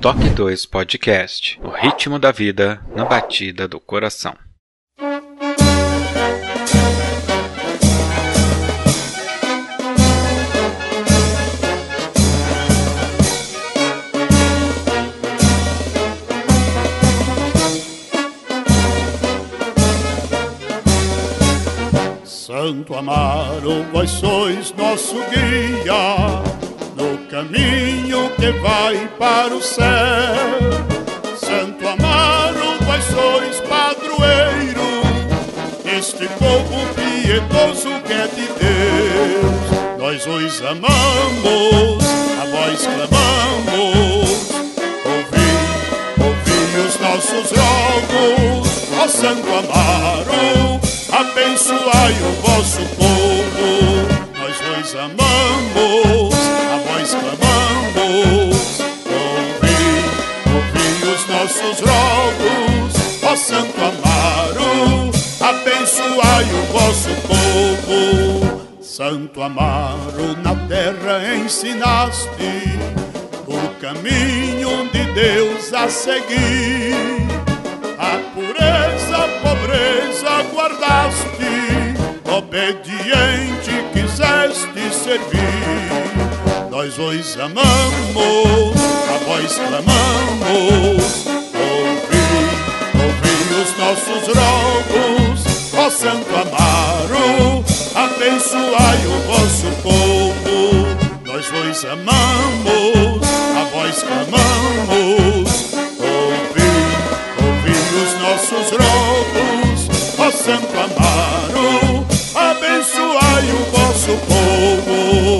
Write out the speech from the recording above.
Toque 2 Podcast O ritmo da vida na batida do coração. Santo Amaro, vós sois nosso guia caminho que vai para o céu. Santo Amaro, vós sois padroeiro deste povo piedoso que é de Deus. Nós os amamos, a vós clamamos. Ouvi, ouvi os nossos rogos, ó Santo Amaro abençoai o vosso povo. Nós vos amamos, a vós ouvi os nossos rogos, ó Santo Amaro, abençoai o vosso povo. Santo Amaro, na terra ensinaste o caminho de Deus a seguir. A pureza, a pobreza guardaste, obediente quiseste servir. Nós vos amamos, a vós clamamos, nossos rogos, ó Santo Amaro, abençoai o vosso povo. Nós vos amamos, a vós clamamos, ouvi, ouvi os nossos rogos, ó Santo Amaro, abençoai o vosso povo.